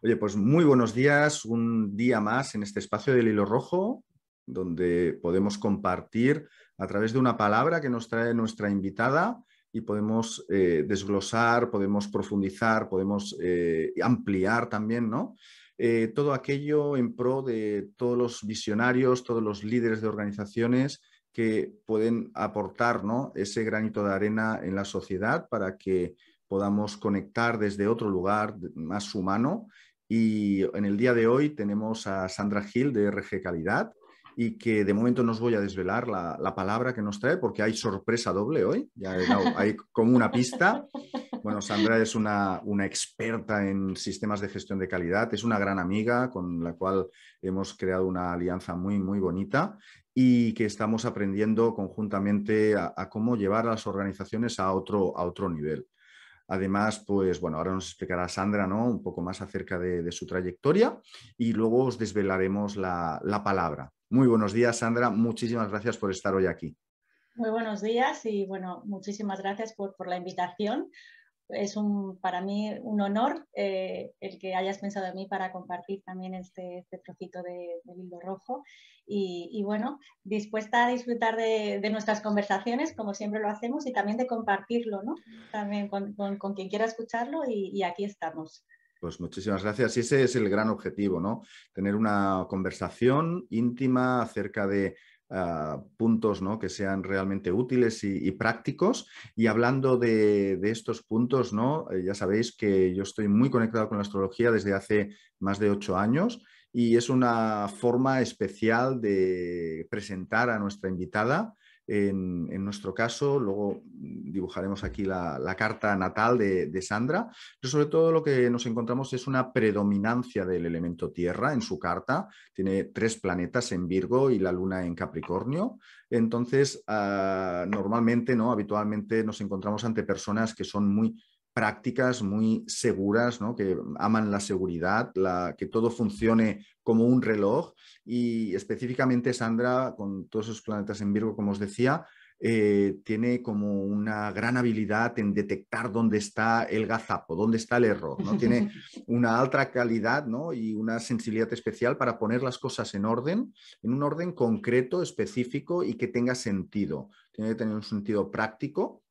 Oye, pues muy buenos días, un día más en este espacio del hilo rojo, donde podemos compartir a través de una palabra que nos trae nuestra invitada y podemos eh, desglosar, podemos profundizar, podemos eh, ampliar también, ¿no? Eh, todo aquello en pro de todos los visionarios, todos los líderes de organizaciones que pueden aportar ¿no? ese granito de arena en la sociedad para que podamos conectar desde otro lugar más humano y en el día de hoy tenemos a Sandra Gil de RG Calidad y que de momento no os voy a desvelar la, palabra que nos trae porque hay sorpresa doble hoy, ya hay como una pista. Bueno, Sandra es una, una, experta en sistemas de gestión de calidad, es una gran amiga con la cual hemos creado una alianza muy, muy bonita y que estamos aprendiendo conjuntamente a, a cómo llevar a las organizaciones a otro, a otro nivel. Además, pues bueno, ahora nos explicará Sandra ¿no? un poco más acerca de, su trayectoria y luego os desvelaremos la, palabra. Muy buenos días, Sandra. Muchísimas gracias por estar hoy aquí. Muy buenos días y bueno, muchísimas gracias por, por la invitación es un, para mí un honor eh, el que hayas pensado en mí para compartir también este, este trocito de, de rojo. Y, bueno, dispuesta a disfrutar de, nuestras conversaciones, como siempre lo hacemos, y también de compartirlo, ¿no? También con, quien quiera escucharlo y, y aquí estamos. Pues muchísimas gracias. Y ese es el gran objetivo, ¿no? Tener una conversación íntima acerca de puntos ¿no? que sean realmente útiles y, prácticos. Y hablando de, estos puntos, ¿no? Eh, ya sabéis que yo estoy muy conectado con la astrología desde hace más de ocho años y es una forma especial de presentar a nuestra invitada en, nuestro caso, luego dibujaremos aquí la, carta natal de, Sandra, pero sobre todo lo que nos encontramos es una predominancia del elemento tierra en su carta. Tiene tres planetas en Virgo y la luna en Capricornio. Entonces, ah, normalmente, ¿no? habitualmente nos encontramos ante personas que son muy prácticas muy seguras, que aman la seguridad, la, que todo funcione como un reloj y específicamente Sandra, con todos esos planetas en Virgo, como os decía, eh, tiene como una gran habilidad en detectar dónde está el gazapo, dónde está el error. ¿no? Tiene una alta calidad ¿no? y una sensibilidad especial para poner las cosas en orden, en un orden concreto, específico y que tenga sentido. Tiene que tener un sentido práctico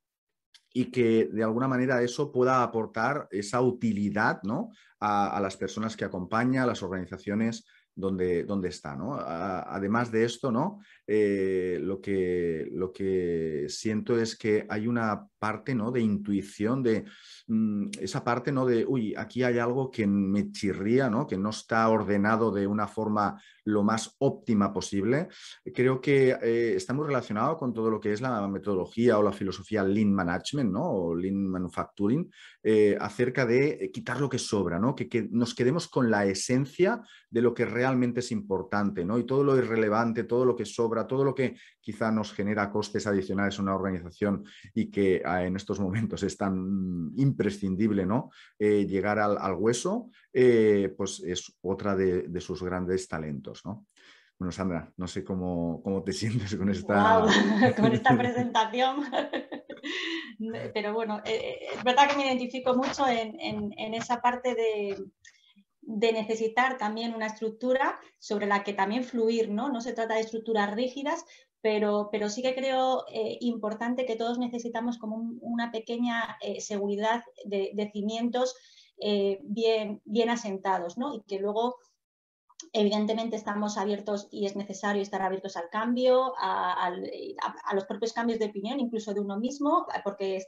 y que de alguna manera eso pueda aportar esa utilidad ¿no? a, las personas que acompaña, a las organizaciones donde, donde está. ¿no? además de esto, ¿no? Eh, lo, que, lo que siento es que hay una parte ¿no? de intuición, de mm, esa parte ¿no? de, uy, aquí hay algo que me chirría, ¿no? que no está ordenado de una forma lo más óptima posible. Creo que eh, está muy relacionado con todo lo que es la metodología o la filosofía Lean Management ¿no? o Lean Manufacturing, eh, acerca de quitar lo que sobra, ¿no? que, que, nos quedemos con la esencia de lo que realmente es importante ¿no? y todo lo irrelevante, todo lo que sobra, todo lo que quizá nos genera costes adicionales a una organización y que en estos momentos es tan imprescindible ¿no? Eh, llegar al, hueso, eh, pues es otra de, sus grandes talentos. ¿no? Bueno, Sandra, no sé cómo, te sientes con esta, con esta presentación. Pero bueno, eh, es verdad que me identifico mucho en, esa parte de, de necesitar también una estructura sobre la que también fluir, ¿no? No se trata de estructuras rígidas, pero, sí que creo eh, importante que todos necesitamos como una pequeña eh, seguridad de, cimientos eh, bien, asentados, ¿no? Y que luego, evidentemente, estamos abiertos y es necesario estar abiertos al cambio, a, los propios cambios de opinión, incluso de uno mismo, porque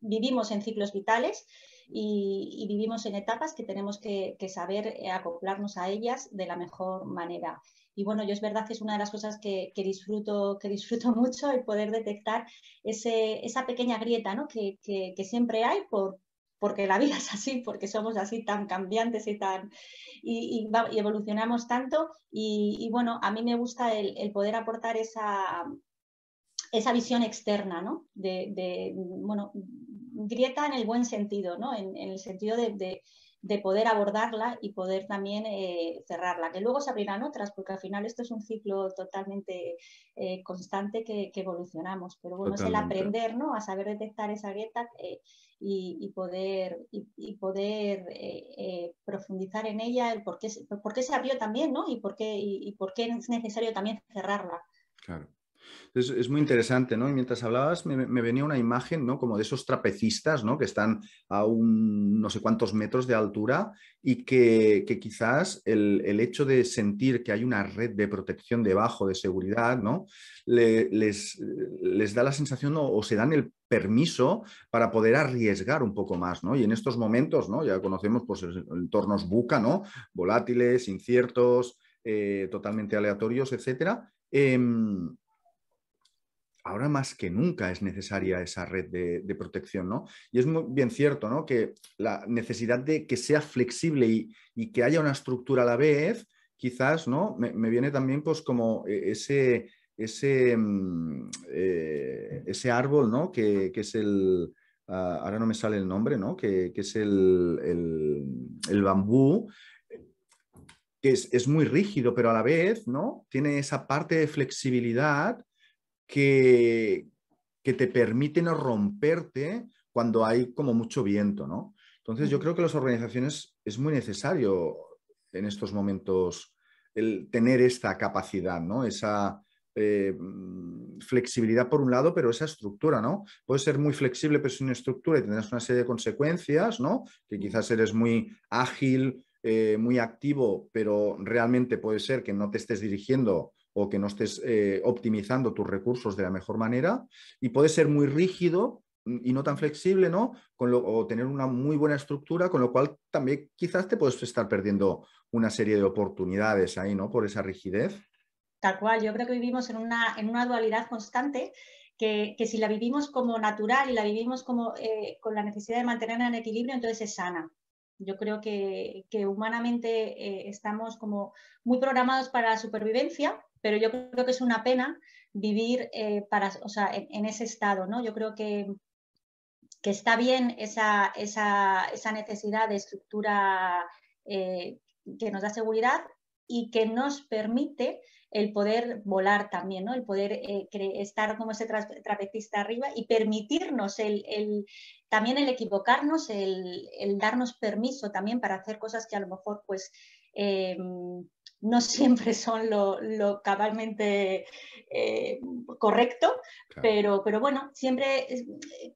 vivimos en ciclos vitales. Y, vivimos en etapas que tenemos que, saber acoplarnos a ellas de la mejor manera. Y bueno, yo es verdad que es una de las cosas que, disfruto, que disfruto mucho, el poder detectar esa pequeña grieta ¿no? que, siempre hay por, porque la vida es así, porque somos así tan cambiantes y tan y, evolucionamos tanto. Y, bueno, a mí me gusta el, poder aportar esa, esa visión externa, ¿no? De, bueno, grieta en el buen sentido, ¿no? En, el sentido de poder abordarla y poder también eh, cerrarla, que luego se abrirán otras, porque al final esto es un ciclo totalmente eh, constante que, evolucionamos, pero bueno, es el aprender ¿no? a saber detectar esa grieta eh, y, poder, y, poder profundizar en ella, el por qué, por qué se abrió también ¿no? y, por qué, y por qué es necesario también cerrarla. Claro. Es, muy interesante, ¿no? Y mientras hablabas me, venía una imagen, ¿no? Como de esos trapecistas, ¿no? Que están a un no sé cuántos metros de altura y que, quizás el, hecho de sentir que hay una red de protección debajo, de seguridad, ¿no? les, les, da la sensación o, se dan el permiso para poder arriesgar un poco más, ¿no? Y en estos momentos, ¿no? Ya conocemos pues entornos buca, ¿no? Volátiles, inciertos, eh, totalmente aleatorios, etcétera. Em, ahora más que nunca es necesaria esa red de, protección, ¿no? Y es muy bien cierto, ¿no? Que la necesidad de que sea flexible y, que haya una estructura a la vez, quizás, ¿no? Me, viene también pues como e, ese, ese, mm, eh, ese árbol, ¿no? Que, es el... Ah, ahora no me sale el nombre, ¿no? Que, es el, el, bambú, que es, es, muy rígido, pero a la vez, ¿no? Tiene esa parte de flexibilidad que, que te permite no romperte cuando hay como mucho viento, ¿no? Entonces yo creo que las organizaciones es muy necesario en estos momentos el tener esta capacidad, ¿no? Esa eh, flexibilidad por un lado, pero esa estructura, ¿no? Puede ser muy flexible, pero sin estructura y tendrás una serie de consecuencias, ¿no? Que quizás eres muy ágil, eh, muy activo, pero realmente puede ser que no te estés dirigiendo o que no estés eh, optimizando tus recursos de la mejor manera y puede ser muy rígido y no tan flexible, ¿no? Con o tener una muy buena estructura, con lo cual también quizás te puedes estar perdiendo una serie de oportunidades ahí, ¿no? Por esa rigidez. Tal cual, yo creo que vivimos en una, en una dualidad constante que, si la vivimos como natural y la vivimos como eh, con la necesidad de mantenerla en equilibrio, entonces es sana. Yo creo que, humanamente eh, estamos como muy programados para la supervivencia, pero yo creo que es una pena vivir eh, para, en, ese estado. ¿no? Yo creo que, que está bien esa, necesidad de estructura eh, que nos da seguridad y que nos permite el poder volar también, ¿no? el poder estar como ese trapecista arriba y permitirnos el, también el equivocarnos, el, darnos permiso también para hacer cosas que a lo mejor pues eh, no siempre son lo, cabalmente eh, correcto, pero, pero bueno, siempre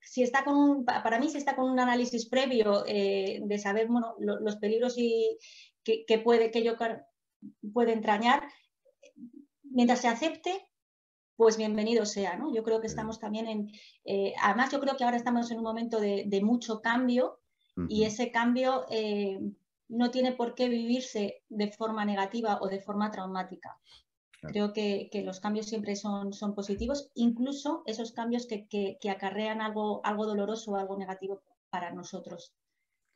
si está con para mí si está con un análisis previo eh, de saber los peligros y que, puede que yo puede entrañar, mientras se acepte, pues bienvenido sea, ¿no? Yo creo que estamos también en, eh, además yo creo que ahora estamos en un momento de, mucho cambio y ese cambio no tiene por qué vivirse de forma negativa o de forma traumática. Creo que, los cambios siempre son, son positivos, incluso esos cambios que, acarrean algo, algo doloroso o algo negativo para nosotros,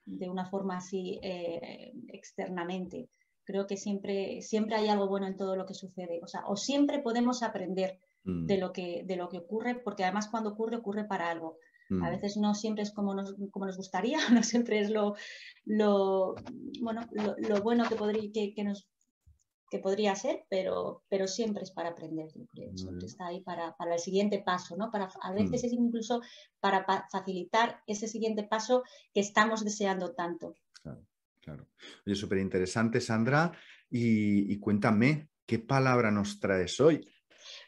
de una forma así eh, externamente. Creo que siempre, siempre hay algo bueno en todo lo que sucede. O sea, o siempre podemos aprender de, mm. lo que, de lo que ocurre, porque además cuando ocurre, ocurre para algo. A mm. veces no siempre es como nos, como nos gustaría, no siempre es lo, lo bueno, lo, bueno que, podría, que, que, nos, que podría ser, pero, pero siempre es para aprender, yo creo. Siempre está ahí para, para, el siguiente paso, ¿no? Para, a veces mm. es incluso para facilitar ese siguiente paso que estamos deseando tanto. Claro, claro. Oye, súper interesante, Sandra. Y, y cuéntame, ¿qué palabra nos traes hoy?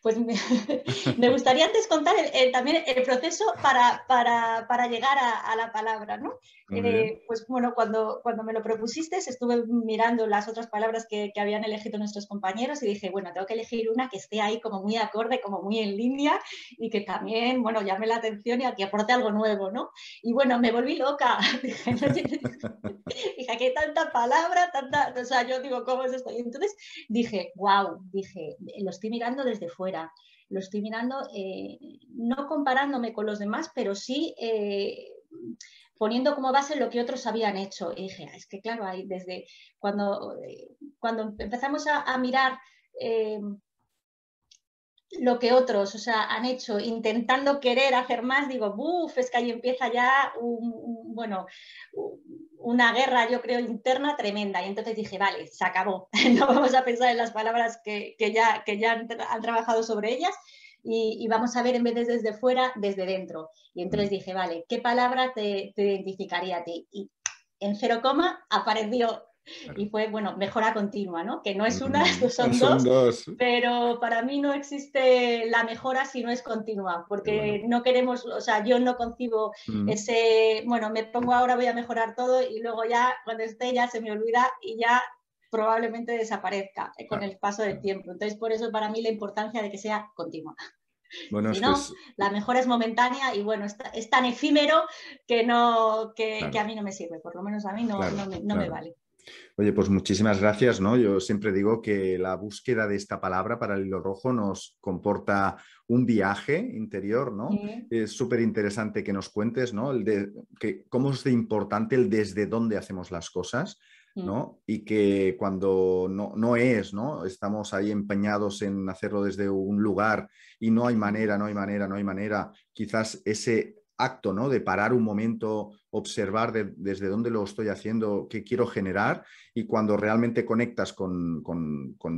Pues me, gustaría antes contar también el proceso para, para, llegar a, la palabra, ¿no? Eh, pues bueno, cuando, cuando me lo propusiste, estuve mirando las otras palabras que, que, habían elegido nuestros compañeros y dije, bueno, tengo que elegir una que esté ahí como muy acorde, como muy en línea y que también, bueno, llame la atención y que aporte algo nuevo, ¿no? Y bueno, me volví loca. dije, dije, aquí hay tanta palabra, tanta, o sea, yo digo, ¿cómo es esto? Y entonces dije, wow, dije, lo estoy mirando desde fuera lo estoy mirando, eh, no comparándome con los demás, pero sí eh, poniendo como base lo que otros habían hecho. Y dije, ah, es que claro, desde cuando, eh, cuando empezamos a, mirar lo que otros o sea, han hecho intentando querer hacer más, digo, buf, es que ahí empieza ya bueno, una guerra, yo creo, interna tremenda. Y entonces dije, vale, se acabó. no vamos a pensar en las palabras que, ya, que ya han, trabajado sobre ellas y, vamos a ver en vez de desde fuera, desde dentro. Y entonces mm. dije, vale, ¿qué palabra te, te identificaría a ti? Y en cero coma apareció y fue, bueno, mejora continua, ¿no? Que no es una, son, dos, pero para mí no existe la mejora si no es continua, porque no queremos, o sea, yo no concibo ese, bueno, me pongo ahora, voy a mejorar todo y luego ya cuando esté ya se me olvida y ya probablemente desaparezca eh, con el paso del tiempo. Entonces, por eso para mí la importancia de que sea continua. Bueno, si no, la mejora es momentánea y bueno, es, tan efímero que, no, que, a mí no me sirve, por lo menos a mí no, no me vale. Oye, pues muchísimas gracias, ¿no? Yo siempre digo que la búsqueda de esta palabra para el hilo rojo nos comporta un viaje interior, ¿no? Es súper interesante que nos cuentes, ¿no? El de, que, cómo es de importante el desde dónde hacemos las cosas, ¿no? Y que cuando no, no, es, ¿no? Estamos ahí empeñados en hacerlo desde un lugar y no hay manera, no hay manera, no hay manera. Quizás ese acto, ¿no? De parar un momento, observar desde dónde lo estoy haciendo, qué quiero generar y cuando realmente conectas con,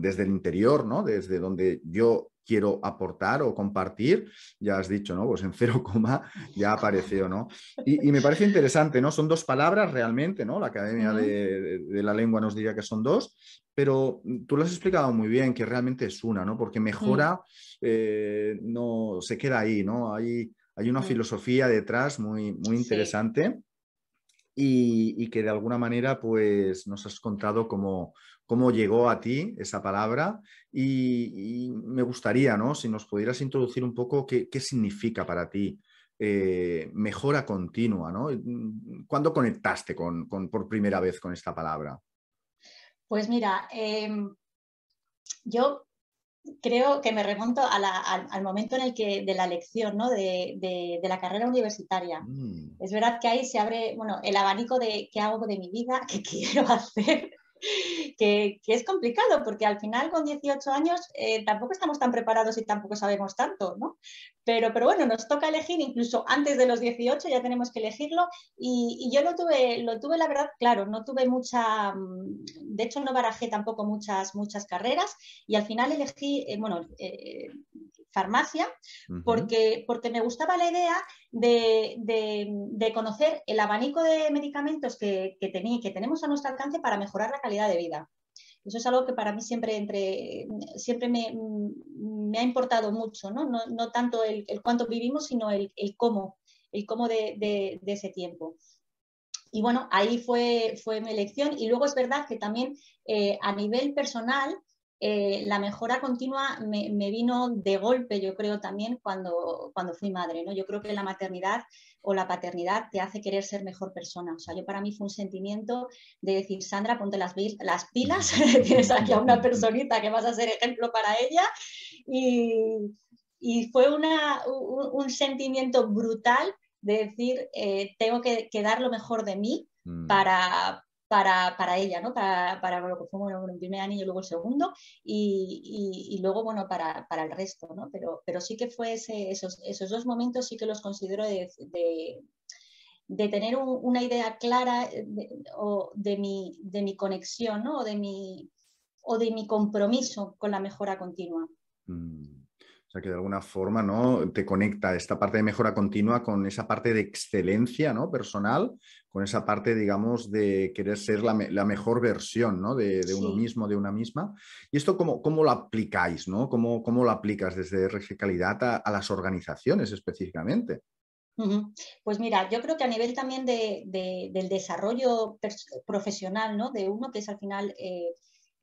desde el interior, ¿no? Desde donde yo quiero aportar o compartir, ya has dicho, ¿no? Pues en cero coma ya apareció, ¿no? Y, me parece interesante, ¿no? Son dos palabras realmente, ¿no? La Academia de, la Lengua nos diría que son dos, pero tú lo has explicado muy bien, que realmente es una, ¿no? Porque mejora, eh, no se queda ahí, ¿no? Hay hay una mm. filosofía detrás muy, muy interesante y, que de alguna manera pues, nos has contado cómo, cómo llegó a ti esa palabra y, me gustaría, ¿no? Si nos pudieras introducir un poco qué, significa para ti eh, mejora continua, ¿no? ¿Cuándo conectaste con, por primera vez con esta palabra? Pues mira, em, yo creo que me remonto al, momento en el que de la elección ¿no? de, la carrera universitaria. Mm. Es verdad que ahí se abre bueno, el abanico de qué hago de mi vida, qué quiero hacer que, es complicado porque al final con 18 años eh, tampoco estamos tan preparados y tampoco sabemos tanto, ¿no? Pero, pero bueno, nos toca elegir, incluso antes de los 18 ya tenemos que elegirlo y, yo lo tuve, lo tuve la verdad, claro, no tuve mucha, mm, de hecho no barajé tampoco muchas, muchas carreras y al final elegí, eh, bueno, eh, farmacia, porque, porque me gustaba la idea de, conocer el abanico de medicamentos que, que, que tenemos a nuestro alcance para mejorar la calidad de vida. Eso es algo que para mí siempre, entre, siempre me, ha importado mucho, no, no, tanto el, cuánto vivimos, sino el, cómo, el cómo de, ese tiempo. Y bueno, ahí fue, fue mi elección. Y luego es verdad que también eh, a nivel personal, eh, la mejora continua me, vino de golpe, yo creo también cuando, cuando fui madre. ¿no? Yo creo que la maternidad o la paternidad te hace querer ser mejor persona. O sea, yo para mí fue un sentimiento de decir, Sandra, ponte las, las pilas, tienes aquí a una personita que vas a ser ejemplo para ella. Y, fue una, un, sentimiento brutal de decir, eh, tengo que, que, dar lo mejor de mí mm. Para, para, ella, ¿no? Para, para lo que fue bueno, el primer y luego el segundo, y, luego, bueno, para, el resto, ¿no? Pero, pero sí que fue esos, esos dos momentos, sí que los considero de, de, tener una idea clara de, o de, mi, de mi conexión, ¿no? O de mi, o de mi compromiso con la mejora continua. Mm. O sea, que de alguna forma ¿no? te conecta esta parte de mejora continua con esa parte de excelencia ¿no? personal, con esa parte, digamos, de querer ser la, mejor versión ¿no? de, uno mismo, de una misma. ¿Y esto cómo, cómo lo aplicáis? ¿no? ¿Cómo, ¿Cómo, lo aplicas desde RG Calidad a, las organizaciones específicamente? Pues mira, yo creo que a nivel también del desarrollo profesional ¿no? de uno, que es al final... Eh,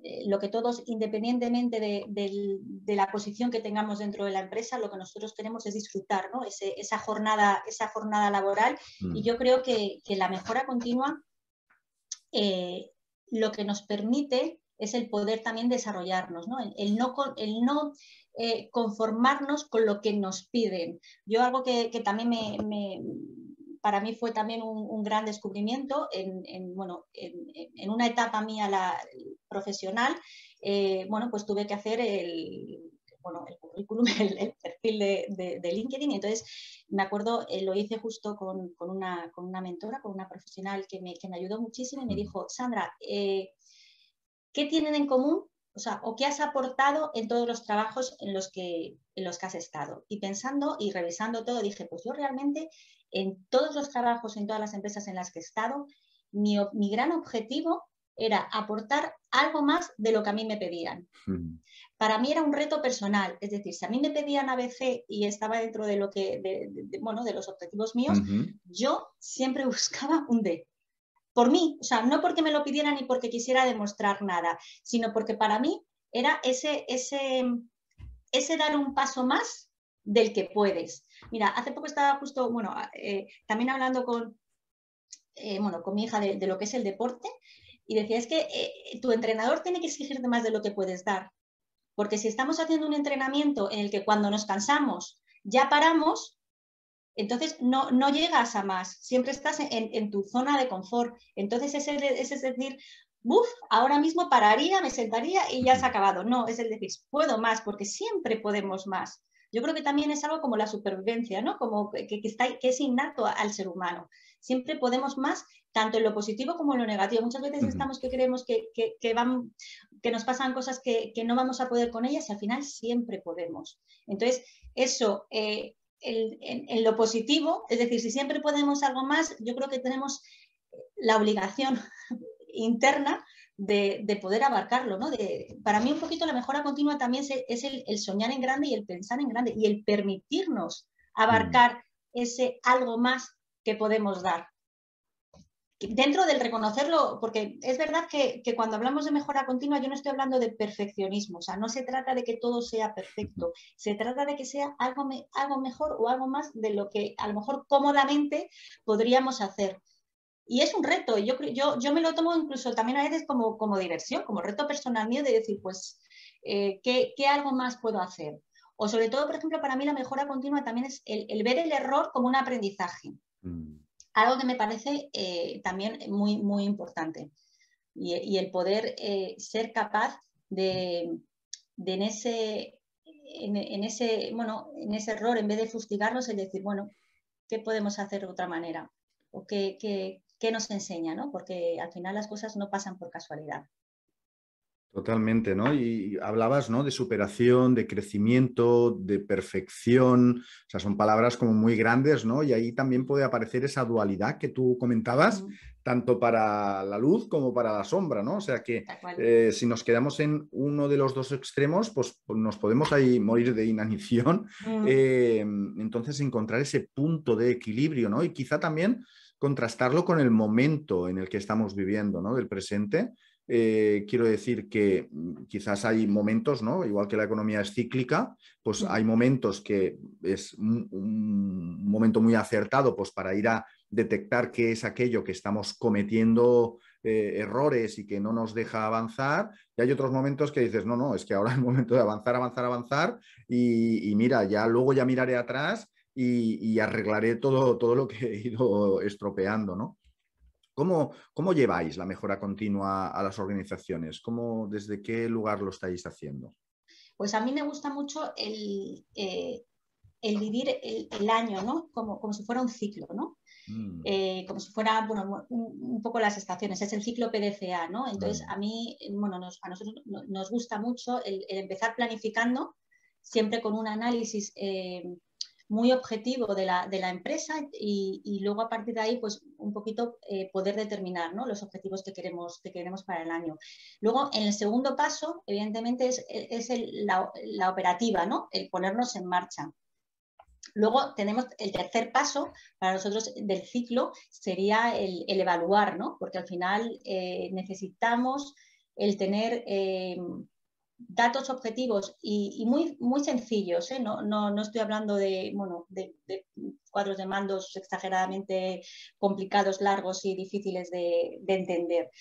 eh, lo que todos, independientemente de, la posición que tengamos dentro de la empresa, lo que nosotros queremos es disfrutar ¿no? esa, jornada, esa jornada laboral. Mm. Y yo creo que, la mejora continua eh, lo que nos permite es el poder también desarrollarnos, ¿no? El, no, el no eh, conformarnos con lo que nos piden. Yo algo que, también me para mí fue también un, gran descubrimiento en, bueno, en, una etapa mía la, profesional. Eh, bueno, pues tuve que hacer el, bueno, el currículum, el, perfil de, de, LinkedIn. Y entonces me acuerdo, eh, lo hice justo con, con, una, con, una, mentora, con una profesional que me, que me ayudó muchísimo y me dijo, Sandra, eh, ¿qué tienen en común? O sea, o qué has aportado en todos los trabajos en los, que, en los que has estado. Y pensando y revisando todo, dije, pues yo realmente en todos los trabajos, en todas las empresas en las que he estado, mi, mi gran objetivo era aportar algo más de lo que a mí me pedían. Para mí era un reto personal, es decir, si a mí me pedían ABC y estaba dentro de lo que, de, bueno, de los objetivos míos, yo siempre buscaba un D. Por mí, o sea, no porque me lo pidieran ni porque quisiera demostrar nada, sino porque para mí era ese, ese, ese dar un paso más del que puedes. Mira, hace poco estaba justo, bueno, eh, también hablando con, eh, bueno, con mi hija de, lo que es el deporte y decía, es que eh, tu entrenador tiene que exigirte más de lo que puedes dar. Porque si estamos haciendo un entrenamiento en el que cuando nos cansamos ya paramos, entonces no, no llegas a más, siempre estás en, tu zona de confort. Entonces ese, es decir, buf, ahora mismo pararía, me sentaría y ya se ha acabado. No, es el decir, puedo más, porque siempre podemos más. Yo creo que también es algo como la supervivencia, ¿no? Como que, está, que es innato al ser humano. Siempre podemos más tanto en lo positivo como en lo negativo. Muchas veces estamos que creemos que, que, van, que nos pasan cosas que, no vamos a poder con ellas y al final siempre podemos. Entonces, eso, eh, en, lo positivo, es decir, si siempre podemos algo más, yo creo que tenemos la obligación interna de, poder abarcarlo. ¿no? De, para mí un poquito la mejora continua también es, el, el, soñar en grande y el pensar en grande y el permitirnos abarcar ese algo más que podemos dar dentro del reconocerlo, porque es verdad que, cuando hablamos de mejora continua, yo no estoy hablando de perfeccionismo, o sea, no se trata de que todo sea perfecto, se trata de que sea algo, algo mejor o algo más de lo que a lo mejor cómodamente podríamos hacer. Y es un reto, yo, yo, yo me lo tomo incluso también a veces como, como diversión, como reto personal mío de decir, pues, eh, ¿qué, algo más puedo hacer? O sobre todo, por ejemplo, para mí la mejora continua también es el, ver el error como un aprendizaje. Mm algo que me parece eh, también muy, muy importante. Y, el poder eh, ser capaz de, en, ese, en, ese, bueno, en ese error, en vez de fustigarnos, el decir, bueno, ¿qué podemos hacer de otra manera? ¿O qué, qué nos enseña? ¿no? Porque al final las cosas no pasan por casualidad. Totalmente, ¿no? Y hablabas, ¿no? De superación, de crecimiento, de perfección, o sea, son palabras como muy grandes, ¿no? Y ahí también puede aparecer esa dualidad que tú comentabas, tanto para la luz como para la sombra, ¿no? O sea que eh, si nos quedamos en uno de los dos extremos, pues, pues nos podemos ahí morir de inanición. Eh, entonces, encontrar ese punto de equilibrio, ¿no? Y quizá también contrastarlo con el momento en el que estamos viviendo, ¿no? Del presente eh, quiero decir que mm, quizás hay momentos, ¿no? Igual que la economía es cíclica, pues hay momentos que es un, momento muy acertado pues para ir a detectar qué es aquello que estamos cometiendo eh, errores y que no nos deja avanzar. Y hay otros momentos que dices, no, no, es que ahora es el momento de avanzar, avanzar, avanzar y, mira, ya luego ya miraré atrás y, y, arreglaré todo, todo lo que he ido estropeando, ¿no? ¿Cómo, lleváis la mejora continua a las organizaciones? ¿Cómo, ¿Desde qué lugar lo estáis haciendo? Pues a mí me gusta mucho el, eh, vivir el, año, ¿no? Como, como, si fuera un ciclo, ¿no? Mm. Eh, como si fuera, bueno, un, poco las estaciones, es el ciclo PDCA, ¿no? Entonces, a mí, bueno, a nosotros nos gusta mucho el, empezar planificando, siempre con un análisis eh, muy objetivo de la, de la empresa y, luego a partir de ahí, pues un poquito eh, poder determinar ¿no? los objetivos que queremos, que queremos para el año. Luego, en el segundo paso, evidentemente, es, es la, operativa, ¿no? el ponernos en marcha. Luego tenemos el tercer paso para nosotros del ciclo sería el, el evaluar, ¿no? porque al final eh, necesitamos el tener eh, datos objetivos y, muy, muy sencillos, ¿eh? no, no, estoy hablando de, bueno, de, cuadros de mandos exageradamente complicados, largos y difíciles de, entender.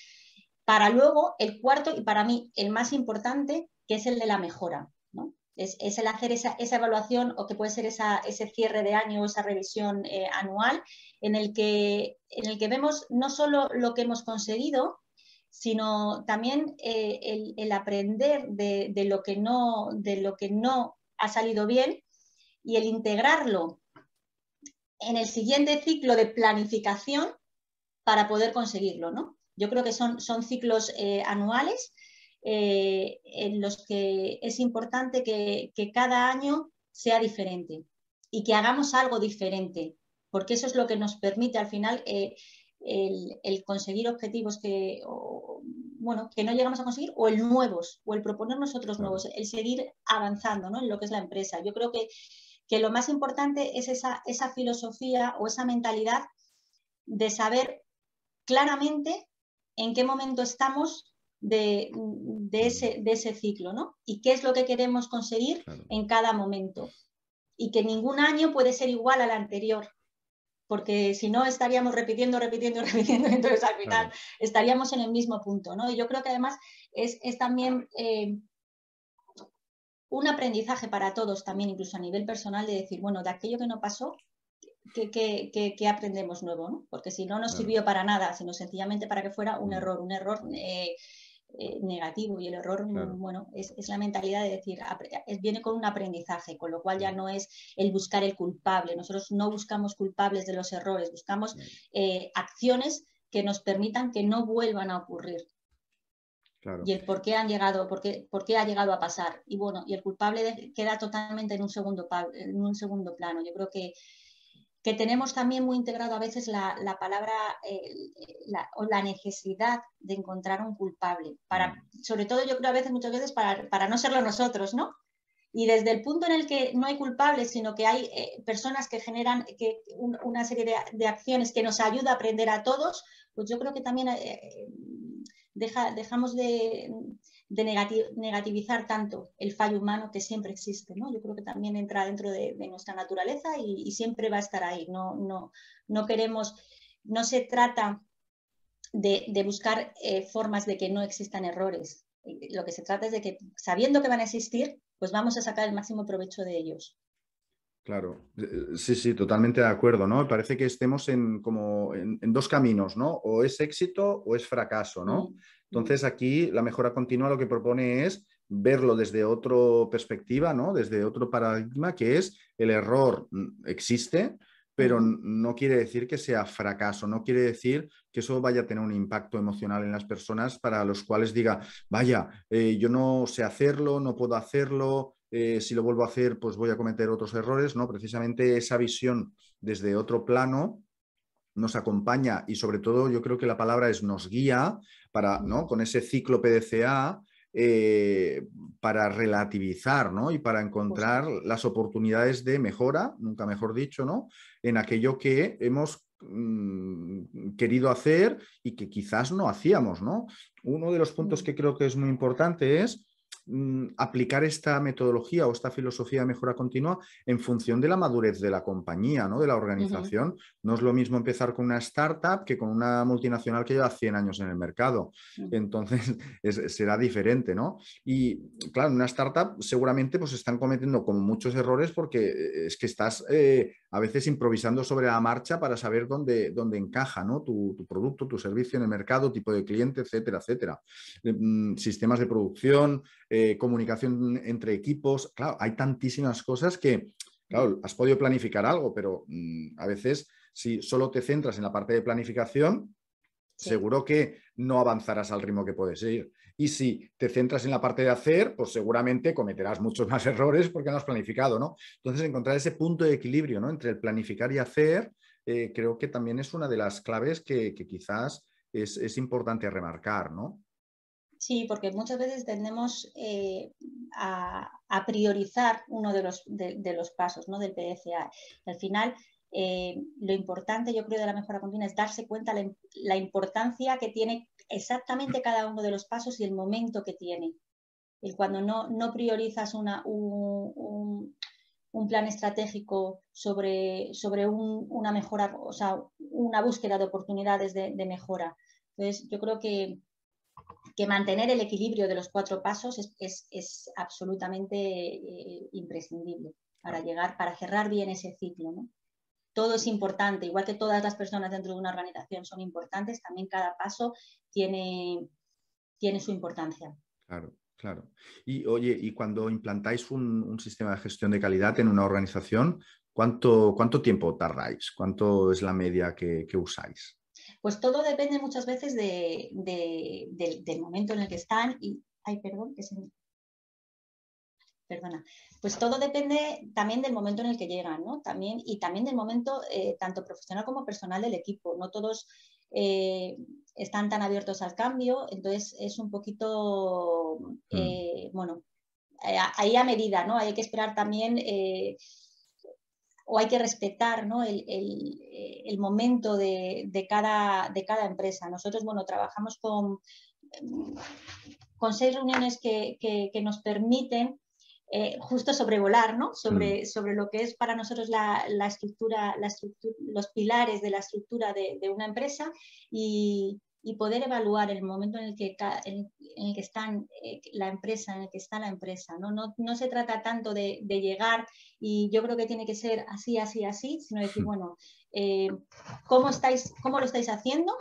Para luego, el cuarto y para mí el más importante, que es el de la mejora. ¿no? Es, el hacer esa, evaluación o que puede ser ese cierre de año, esa revisión eh, anual, en el, que, en el que vemos no solo lo que hemos conseguido, sino también eh, el, aprender de, lo que no, de lo que no ha salido bien y el integrarlo en el siguiente ciclo de planificación para poder conseguirlo. ¿no? Yo creo que son, son ciclos eh, anuales eh, en los que es importante que, cada año sea diferente y que hagamos algo diferente, porque eso es lo que nos permite al final el, conseguir objetivos que, bueno, que no llegamos a conseguir o el nuevos, o el proponernos otros nuevos, el seguir avanzando ¿no? en lo que es la empresa. Yo creo que, que lo más importante es esa, esa filosofía o esa mentalidad de saber claramente en qué momento estamos de, de, ese, de, ese, ciclo, ¿no? Y qué es lo que queremos conseguir en cada momento. Y que ningún año puede ser igual al anterior porque si no estaríamos repitiendo, repitiendo, repitiendo, entonces al final estaríamos en el mismo punto, ¿no? Y yo creo que además es, también eh, un aprendizaje para todos también, incluso a nivel personal, de decir, bueno, de aquello que no pasó, ¿qué, aprendemos nuevo? ¿no? Porque si no nos sirvió para nada, sino sencillamente para que fuera un mm. error, un error eh, eh, negativo y el error, mm, bueno, es, la mentalidad de decir, viene con un aprendizaje, con lo cual ya no es el buscar el culpable. Nosotros no buscamos culpables de los errores, buscamos eh, acciones que nos permitan que no vuelvan a ocurrir. Y el por qué han llegado, por qué, por qué, ha llegado a pasar. Y bueno, y el culpable queda totalmente en un segundo, en un segundo plano. Yo creo que que tenemos también muy integrado a veces la, palabra o la necesidad de encontrar un culpable, para, mm. sobre todo yo creo a veces, muchas veces, para, no serlo nosotros, ¿no? Y desde el punto en el que no hay culpables, sino que hay eh, personas que generan que, una serie de, acciones que nos ayuda a aprender a todos, pues yo creo que también eh, dejamos de, negativizar tanto el fallo humano que siempre existe. ¿no? Yo creo que también entra dentro de, nuestra naturaleza y, siempre va a estar ahí. No, no, no queremos, no se trata de, buscar eh, formas de que no existan errores. Lo que se trata es de que sabiendo que van a existir, pues vamos a sacar el máximo provecho de ellos. Claro, eh, sí, sí, totalmente de acuerdo, ¿no? Parece que estemos en como en, dos caminos, ¿no? O es éxito o es fracaso, ¿no? Entonces aquí la mejora continua lo que propone es verlo desde otra perspectiva, ¿no? Desde otro paradigma que es el error mm, existe, pero no quiere decir que sea fracaso, no quiere decir que eso vaya a tener un impacto emocional en las personas para los cuales diga, vaya, eh, yo no sé hacerlo, no puedo hacerlo, eh, si lo vuelvo a hacer, pues voy a cometer otros errores, ¿no? Precisamente esa visión desde otro plano nos acompaña y sobre todo yo creo que la palabra es nos guía para, ¿no? Con ese ciclo PDCA eh, para relativizar ¿no? y para encontrar las oportunidades de mejora, nunca mejor dicho, ¿no? en aquello que hemos mm, querido hacer y que quizás no hacíamos. ¿no? Uno de los puntos que creo que es muy importante es Mm, aplicar esta metodología o esta filosofía de mejora continua en función de la madurez de la compañía, ¿no? de la organización. No es lo mismo empezar con una startup que con una multinacional que lleva 100 años en el mercado. Entonces, será diferente, ¿no? Y claro, en una startup seguramente pues están cometiendo como muchos errores porque eh, es que estás eh, a veces improvisando sobre la marcha para saber dónde, dónde encaja ¿no? tu, producto, tu servicio en el mercado, tipo de cliente, etcétera, etcétera. Eh, mm, sistemas de producción, eh, comunicación entre equipos. Claro, hay tantísimas cosas que, claro, has podido planificar algo, pero mm, a veces si solo te centras en la parte de planificación, seguro que no avanzarás al ritmo que puedes ir. Y si te centras en la parte de hacer, pues seguramente cometerás muchos más errores porque no has planificado, ¿no? Entonces, encontrar ese punto de equilibrio, ¿no? Entre el planificar y hacer, eh, creo que también es una de las claves que, quizás es, importante remarcar, ¿no? Sí, porque muchas veces tendemos eh, a, priorizar uno de los, de, los pasos ¿no? del PDCA. Al final, eh, lo importante, yo creo, de la mejora continua es darse cuenta la, la importancia que tiene exactamente cada uno de los pasos y el momento que tiene. Y cuando no, no priorizas una, un, un, plan estratégico sobre, sobre un, una mejora, o sea, una búsqueda de oportunidades de, de mejora. Entonces, yo creo que, que, mantener el equilibrio de los cuatro pasos es, es, es absolutamente eh, imprescindible para llegar, para cerrar bien ese ciclo. ¿no? Todo es importante, igual que todas las personas dentro de una organización son importantes, también cada paso tiene, tiene su importancia. Claro. Claro. Y oye, y cuando implantáis un, sistema de gestión de calidad en una organización, ¿cuánto, cuánto tiempo tardáis? ¿Cuánto es la media que, usáis? Pues todo depende muchas veces de, del, momento en el que están y, ay, perdón, que se Perdona. Pues todo depende también del momento en el que llegan, ¿no? También, y también del momento eh, tanto profesional como personal del equipo. No todos eh, están tan abiertos al cambio, entonces es un poquito, mm. eh, bueno, ahí a medida, ¿no? Hay que esperar también o hay que respetar ¿no? el, momento de, cada, de, cada, empresa. Nosotros, bueno, trabajamos con, con seis reuniones que, que nos permiten eh, justo sobrevolar, ¿no? Sobre, mm. sobre lo que es para nosotros la, estructura, la estructura, los pilares de la estructura de, una empresa y, poder evaluar el momento en el que, en, el que están eh, la empresa, en el que está la empresa. No, no, se trata tanto de, llegar y yo creo que tiene que ser así, así, así, sino decir, bueno, eh, ¿cómo, estáis, ¿cómo lo estáis haciendo?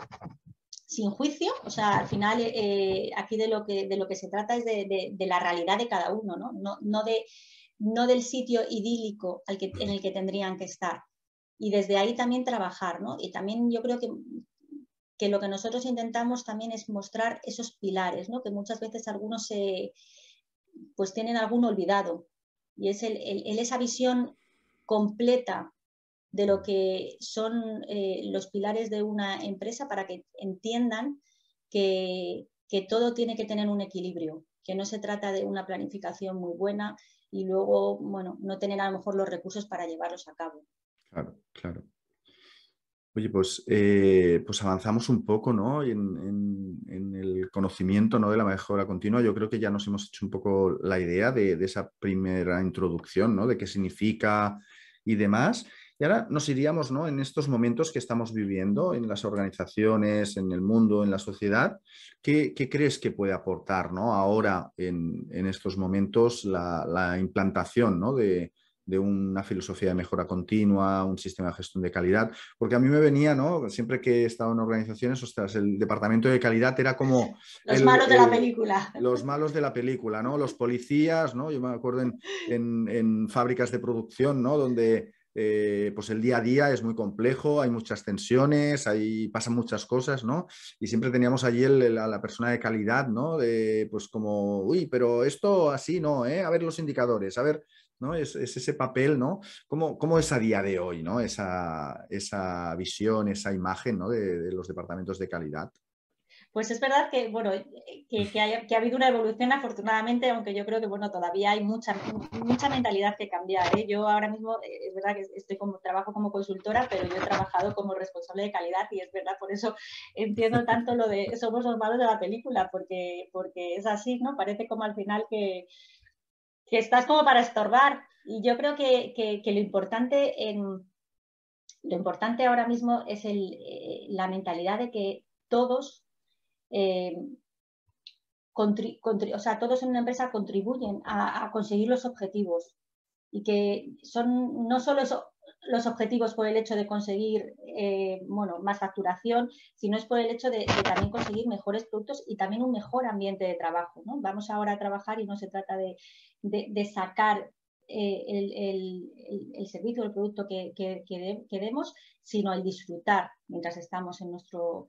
Sin juicio, o sea, al final eh, aquí de lo, que, de lo que se trata es de, la realidad de cada uno, ¿no? No, de, no del sitio idílico al que, en el que tendrían que estar. Y desde ahí también trabajar, ¿no? Y también yo creo que, que lo que nosotros intentamos también es mostrar esos pilares, ¿no? Que muchas veces algunos se, pues tienen algún olvidado. Y es el, esa visión completa de lo que son eh, los pilares de una empresa para que entiendan que, todo tiene que tener un equilibrio, que no se trata de una planificación muy buena y luego, bueno, no tener a lo mejor los recursos para llevarlos a cabo. Claro, claro. Oye, pues, eh, pues avanzamos un poco ¿no? en, el conocimiento ¿no? de la mejora continua. Yo creo que ya nos hemos hecho un poco la idea de, de esa primera introducción, ¿no? de qué significa y demás. Y ahora nos iríamos ¿no? en estos momentos que estamos viviendo en las organizaciones, en el mundo, en la sociedad. ¿Qué, crees que puede aportar ¿no? ahora en, estos momentos la, implantación ¿no? de, una filosofía de mejora continua, un sistema de gestión de calidad, porque a mí me venía, ¿no? Siempre que he estado en organizaciones, ostras, el departamento de calidad era como... Los malos de la película. Los malos de la película, ¿no? Los policías, ¿no? Yo me acuerdo en, en, en fábricas de producción, ¿no? Donde eh, pues el día a día es muy complejo, hay muchas tensiones, hay, pasan muchas cosas, ¿no? Y siempre teníamos allí a la persona de calidad, ¿no? De, pues como, uy, pero esto así no, ¿eh? A ver los indicadores, a ver, ¿no? Es, ese papel, ¿no? ¿Cómo, ¿Cómo, es a día de hoy, ¿no? Esa, esa visión, esa imagen, ¿no? de los departamentos de calidad. Pues es verdad que, bueno, que, ha habido una evolución afortunadamente, aunque yo creo que, bueno, todavía hay mucha, mucha mentalidad que cambiar. ¿eh? Yo ahora mismo, eh, es verdad que estoy como, trabajo como consultora, pero yo he trabajado como responsable de calidad y es verdad, por eso entiendo tanto lo de somos los malos de la película, porque, porque es así, ¿no? Parece como al final que, que estás como para estorbar. Y yo creo que, que, lo importante en, lo importante ahora mismo es el, eh, la mentalidad de que todos eh, o sea, todos en una empresa contribuyen a, conseguir los objetivos y que son no solo los objetivos por el hecho de conseguir eh, bueno, más facturación, sino es por el hecho de, también conseguir mejores productos y también un mejor ambiente de trabajo. ¿no? Vamos ahora a trabajar y no se trata de, de, sacar eh, el, el, servicio o el producto que, que, que, demos, sino el disfrutar mientras estamos en nuestro,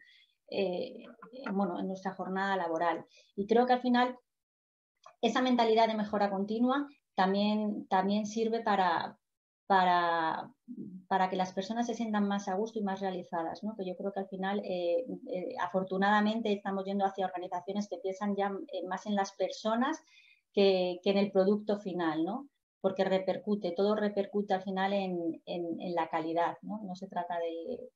eh, bueno, en nuestra jornada laboral. Y creo que al final esa mentalidad de mejora continua también, también sirve para, para, para, que las personas se sientan más a gusto y más realizadas, ¿no? que yo creo que al final, eh, eh, afortunadamente, estamos yendo hacia organizaciones que piensan ya más en las personas que, que, en el producto final, ¿no? porque repercute, todo repercute al final en, en, en la calidad, ¿no? no se trata de,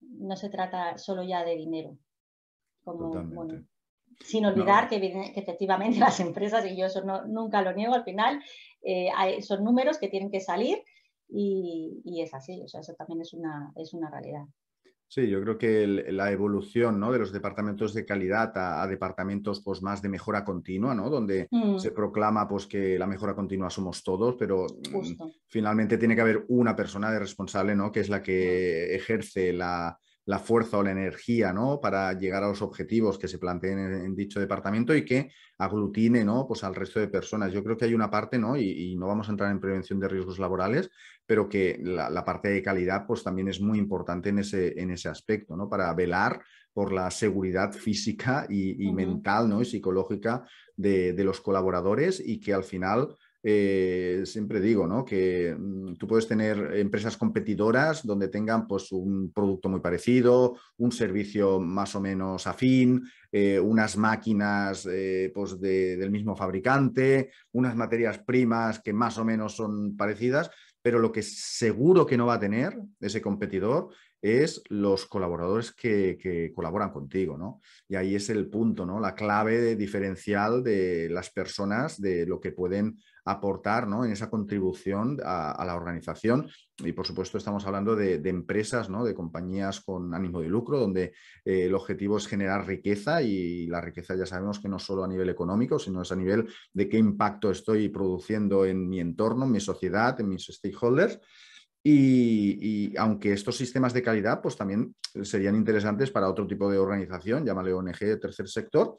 no se trata solo ya de dinero. sin olvidar que, efectivamente las empresas, y yo eso nunca lo niego, al final eh, son números que tienen que salir y, es así, o sea, eso también es una, es una realidad. Sí, yo creo que la evolución ¿no? de los departamentos de calidad a, departamentos pues, más de mejora continua, ¿no? donde mm. se proclama pues, que la mejora continua somos todos, pero mm, finalmente tiene que haber una persona de responsable ¿no? que es la que ejerce la, la fuerza o la energía ¿no? para llegar a los objetivos que se planteen en, dicho departamento y que aglutine ¿no? pues al resto de personas. Yo creo que hay una parte, ¿no? Y, no vamos a entrar en prevención de riesgos laborales, pero que la, parte de calidad pues también es muy importante en ese, en ese aspecto, ¿no? para velar por la seguridad física y, mental ¿no? y psicológica de, de los colaboradores y que al final eh, siempre digo, ¿no? Que mm, tú puedes tener empresas competidoras donde tengan pues, un producto muy parecido, un servicio más o menos afín, eh, unas máquinas eh, pues, del mismo fabricante, unas materias primas que más o menos son parecidas, pero lo que seguro que no va a tener ese competidor es los colaboradores que, colaboran contigo, ¿no? Y ahí es el punto, ¿no? La clave diferencial de las personas, de lo que pueden aportar ¿no? en esa contribución a, la organización. Y por supuesto estamos hablando de, empresas, ¿no? de compañías con ánimo de lucro, donde eh, el objetivo es generar riqueza y la riqueza ya sabemos que no solo a nivel económico, sino es a nivel de qué impacto estoy produciendo en mi entorno, en mi sociedad, en mis stakeholders. Y, aunque estos sistemas de calidad pues también serían interesantes para otro tipo de organización, llámale ONG de tercer sector,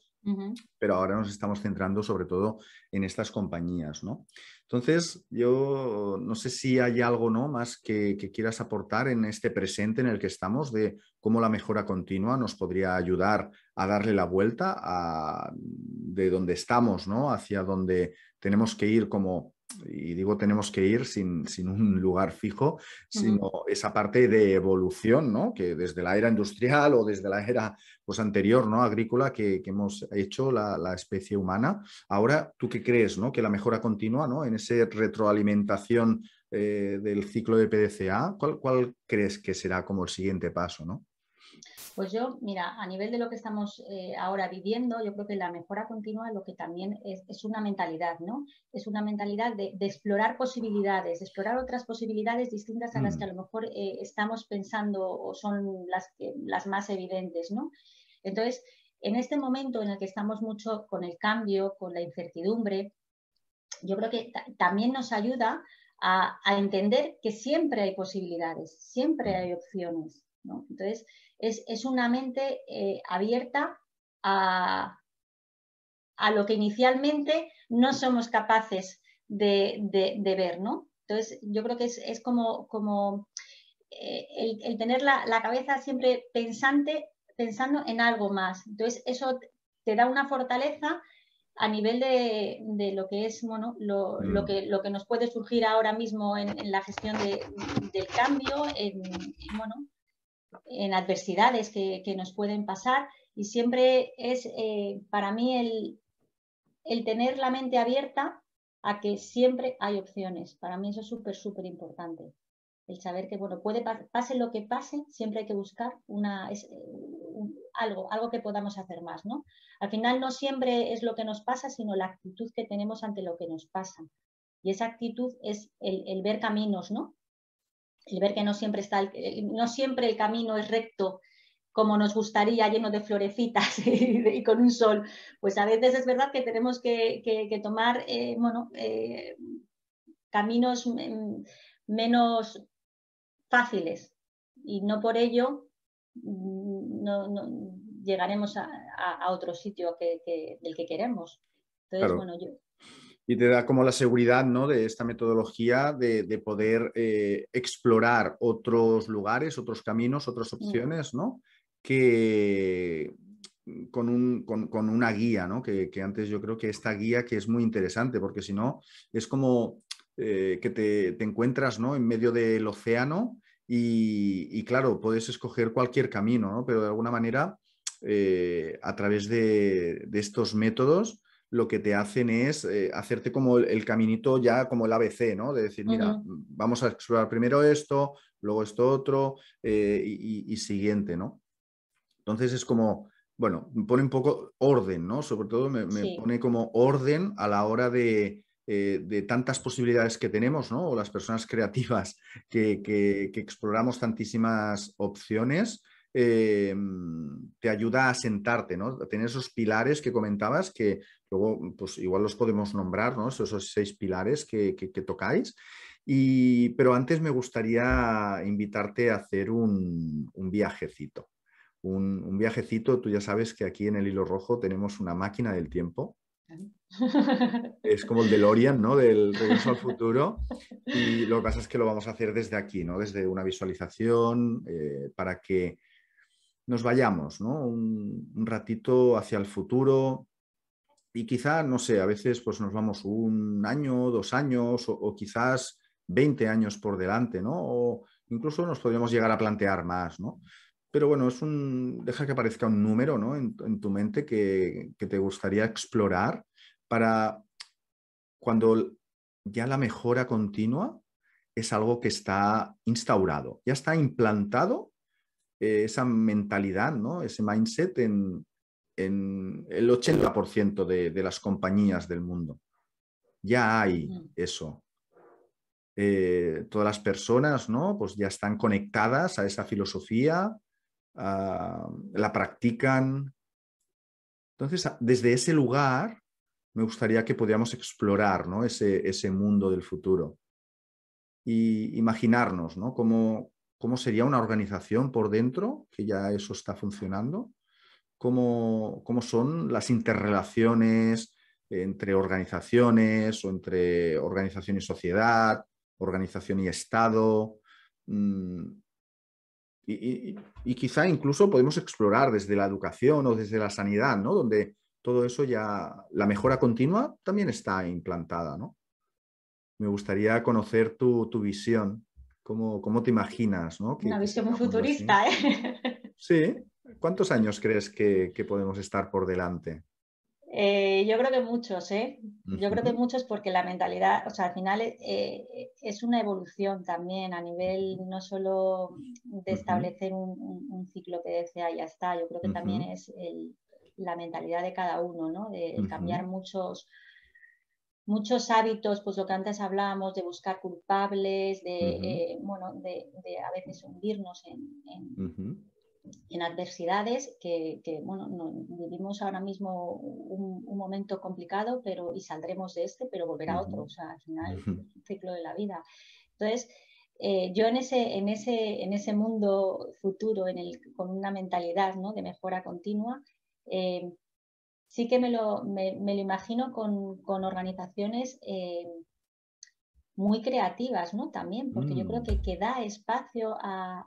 pero ahora nos estamos centrando sobre todo en estas compañías, ¿no? Entonces, yo no sé si hay algo ¿no? más que, quieras aportar en este presente en el que estamos de cómo la mejora continua nos podría ayudar a darle la vuelta a, de donde estamos, ¿no? Hacia donde tenemos que ir como y digo tenemos que ir sin, un lugar fijo, sino esa parte de evolución, ¿no? Que desde la era industrial o desde la era pues, anterior, ¿no? Agrícola que, hemos hecho la, especie humana. Ahora, ¿tú qué crees, ¿no? Que la mejora continua, ¿no? En esa retroalimentación eh, del ciclo de PDCA, ¿cuál, ¿cuál crees que será como el siguiente paso, ¿no? Pues yo, mira, a nivel de lo que estamos eh, ahora viviendo, yo creo que la mejora continua lo que también es, una mentalidad, ¿no? Es una mentalidad de, explorar posibilidades, de explorar otras posibilidades distintas a las que a mm. lo mejor eh, estamos pensando o son las, las más evidentes, ¿no? Entonces, en este momento en el que estamos mucho con el cambio, con la incertidumbre, yo creo que también nos ayuda a, a, entender que siempre hay posibilidades, siempre hay opciones. ¿no? Entonces, es, una mente eh, abierta a, lo que inicialmente no somos capaces de, ver, ¿no? Entonces, yo creo que es, como, como eh, el, tener la, cabeza siempre pensante, pensando en algo más. Entonces, eso te da una fortaleza a nivel de, lo que es bueno, lo, mm. que, lo que nos puede surgir ahora mismo en, la gestión del cambio, en, bueno, en adversidades que, nos pueden pasar y siempre es eh, para mí el, el, tener la mente abierta a que siempre hay opciones. Para mí eso es súper, súper importante. El saber que, bueno, puede pase lo que pase, siempre hay que buscar una, es, algo, algo que podamos hacer más, ¿no? Al final no siempre es lo que nos pasa, sino la actitud que tenemos ante lo que nos pasa. Y esa actitud es el, el ver caminos, ¿no? El ver que no siempre, está no siempre el camino es recto como nos gustaría, lleno de florecitas y, con un sol, pues a veces es verdad que tenemos que, tomar eh, bueno, eh, caminos menos fáciles y no por ello mm, no, llegaremos a, otro sitio que, del que queremos. Entonces, bueno, yo, y te da como la seguridad ¿no? de esta metodología de, poder eh, explorar otros lugares, otros caminos, otras opciones, ¿no? Que con, un, con, una guía, ¿no? Que, antes yo creo que esta guía que es muy interesante, porque si no, es como eh, que te, encuentras ¿no? en medio del océano y, claro, puedes escoger cualquier camino, ¿no? Pero de alguna manera, eh, a través de, de estos métodos, lo que te hacen es eh, hacerte como el, caminito ya como el ABC, ¿no? De decir, mira, vamos a explorar primero esto, luego esto otro eh, y, siguiente, ¿no? Entonces es como, bueno, pone un poco orden, ¿no? Sobre todo me, pone como orden a la hora de, eh, tantas posibilidades que tenemos, ¿no? O las personas creativas que, que exploramos tantísimas opciones eh, te ayuda a sentarte, ¿no? A tener esos pilares que comentabas que luego, pues igual los podemos nombrar, ¿no? Esos, seis pilares que, tocáis. Y, pero antes me gustaría invitarte a hacer un, viajecito. Un, un, viajecito, tú ya sabes que aquí en el hilo rojo tenemos una máquina del tiempo es como el DeLorean, ¿no? Del regreso al futuro. Y lo que pasa es que lo vamos a hacer desde aquí, ¿no? Desde una visualización eh, para que nos vayamos, ¿no? Un, ratito hacia el futuro. Y quizá, no sé, a veces pues nos vamos un año, dos años o, quizás 20 años por delante, ¿no? O incluso nos podríamos llegar a plantear más, ¿no? Pero bueno, es un, deja que aparezca un número ¿no? en, tu mente que, te gustaría explorar para cuando ya la mejora continua es algo que está instaurado, ya está implantado eh, esa mentalidad, ¿no? ese mindset en, en el 80% de, de, las compañías del mundo. Ya hay mm. eso. Eh, todas las personas ¿no? pues ya están conectadas a esa filosofía, la practican. Entonces, desde ese lugar, me gustaría que pudiéramos explorar ¿no? ese, ese, mundo del futuro y imaginarnos ¿no? cómo, cómo sería una organización por dentro, que ya eso está funcionando, cómo, cómo son las interrelaciones entre organizaciones o entre organización y sociedad, organización y Estado, mm, y, quizá incluso podemos explorar desde la educación o desde la sanidad, ¿no? Donde todo eso ya, la mejora continua también está implantada, ¿no? Me gustaría conocer tu, visión, cómo, cómo, te imaginas, ¿no? Una visión muy futurista, ¿eh? Sí. ¿Cuántos años crees que podemos estar por delante? Eh, yo creo que muchos, ¿eh? Yo creo que muchos porque la mentalidad, o sea, al final eh, es una evolución también a nivel no solo de establecer un, ciclo que desea y ya está, yo creo que también es la mentalidad de cada uno, ¿no? De, cambiar muchos, muchos hábitos, pues lo que antes hablábamos, de buscar culpables, de, eh, bueno, de, a veces hundirnos en en adversidades que, bueno, vivimos ahora mismo un, momento complicado pero, y saldremos de este, pero volverá otro, o sea, al final, un ciclo de la vida. Entonces, eh, yo en ese, en, ese, en ese mundo futuro, en el, con una mentalidad ¿no? de mejora continua, eh, sí que me lo, me, lo imagino con, con organizaciones eh, muy creativas, ¿no? También, porque yo creo mm. que, da espacio a,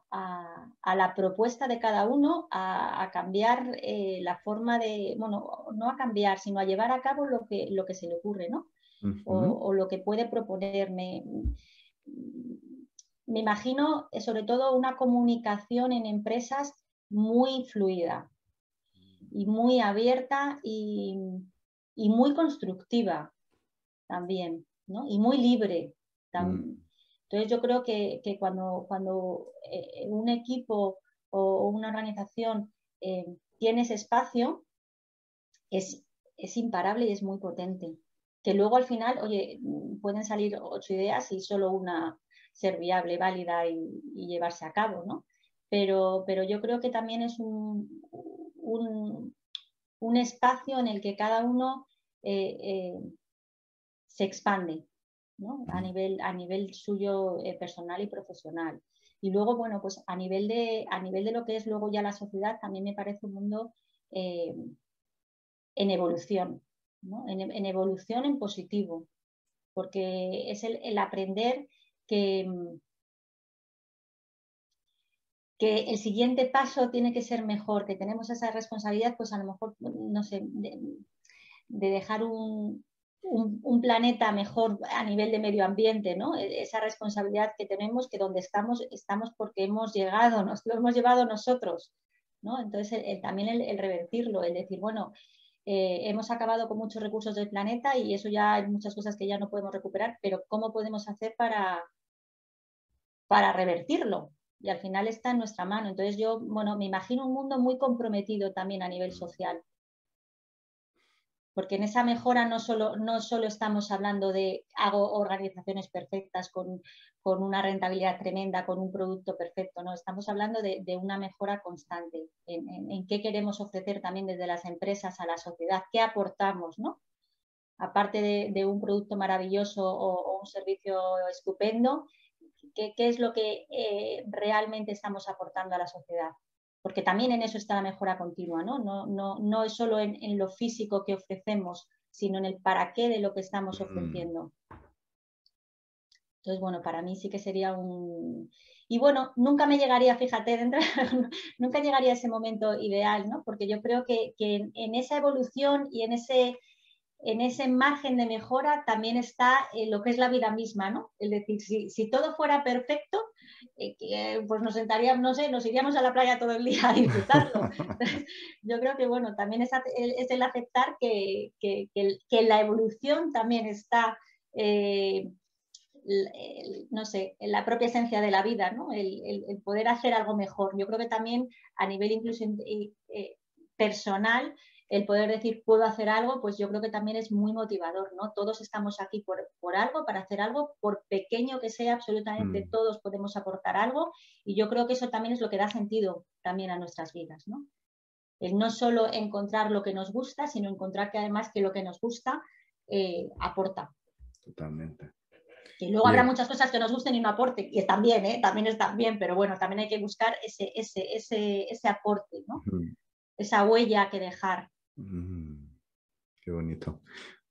la propuesta de cada uno a, cambiar eh, la forma de, bueno, no a cambiar, sino a llevar a cabo lo que, lo que se le ocurre, ¿no? o, lo que puede proponerme. Me imagino, sobre todo, una comunicación en empresas muy fluida y muy abierta y, y muy constructiva también, ¿no? Y muy libre, Mm. Entonces yo creo que, cuando, cuando eh, un equipo o, una organización eh, tiene ese espacio, es, imparable y es muy potente. Que luego al final, oye, pueden salir ocho ideas y solo una ser viable, válida y, llevarse a cabo, ¿no? Pero, pero, yo creo que también es un, un, espacio en el que cada uno eh, se expande a, nivel, a nivel suyo eh, personal y profesional. Y luego, bueno, pues a nivel, de, a nivel de lo que es luego ya la sociedad, también me parece un mundo eh, en evolución, en, evolución en positivo, porque es el, aprender que, que el siguiente paso tiene que ser mejor, que tenemos esa responsabilidad, pues a lo mejor, no sé, de dejar un, un, planeta mejor a nivel de medio ambiente, ¿no? E, esa responsabilidad que tenemos, que donde estamos, estamos porque hemos llegado, nos lo hemos llevado nosotros, ¿no? Entonces, también el, revertirlo, el decir, bueno, eh, hemos acabado con muchos recursos del planeta y eso ya hay muchas cosas que ya no podemos recuperar, pero ¿cómo podemos hacer para, para revertirlo? Y al final está en nuestra mano. Entonces yo, bueno, me imagino un mundo muy comprometido también a nivel social porque en esa mejora no solo, no solo estamos hablando de hago organizaciones perfectas con, una rentabilidad tremenda, con un producto perfecto, no, estamos hablando de, una mejora constante en, qué queremos ofrecer también desde las empresas a la sociedad, qué aportamos, ¿no? Aparte de, un producto maravilloso o, un servicio estupendo, ¿qué, es lo que eh, realmente estamos aportando a la sociedad? Porque también en eso está la mejora continua, ¿no? No, no, no es solo en, lo físico que ofrecemos, sino en el para qué de lo que estamos mm. ofreciendo. Entonces, bueno, para mí sí que sería un... Y bueno, nunca me llegaría, fíjate, dentro, nunca llegaría a ese momento ideal, ¿no? Porque yo creo que, que en esa evolución y en ese en ese margen de mejora también está eh, lo que es la vida misma, ¿no? Es decir, si, todo fuera perfecto, eh, pues nos sentaríamos, no sé, nos iríamos a la playa todo el día a disfrutarlo. yo creo que, bueno, también es, el aceptar que, la evolución también está, eh, no sé, en la propia esencia de la vida, ¿no? El, el, poder hacer algo mejor. Yo creo que también a nivel incluso personal, el poder decir puedo hacer algo, pues yo creo que también es muy motivador, ¿no? Todos estamos aquí por, algo, para hacer algo, por pequeño que sea, absolutamente mm. todos podemos aportar algo y yo creo que eso también es lo que da sentido también a nuestras vidas, ¿no? El no solo encontrar lo que nos gusta, sino encontrar que además que lo que nos gusta eh, aporta. Totalmente. Y luego habrá muchas cosas que nos gusten y no aporten, y están bien, ¿eh? también están bien, pero bueno, también hay que buscar ese, ese, ese, ese aporte, ¿no? Esa huella que dejar. Mm, qué bonito.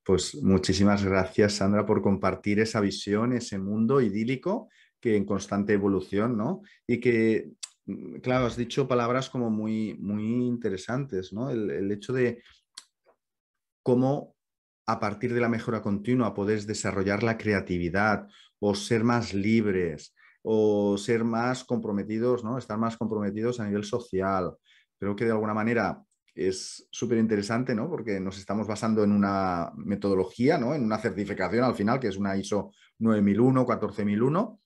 Pues muchísimas gracias, Sandra, por compartir esa visión, ese mundo idílico que en constante evolución, ¿no? Y que, mm, claro, has dicho palabras como muy, muy interesantes, ¿no? El, hecho de cómo a partir de la mejora continua podés desarrollar la creatividad o ser más libres o ser más comprometidos, ¿no? Estar más comprometidos a nivel social. Creo que de alguna manera es súper interesante, ¿no? Porque nos estamos basando en una metodología, ¿no? En una certificación al final, que es una ISO 9001, 14001,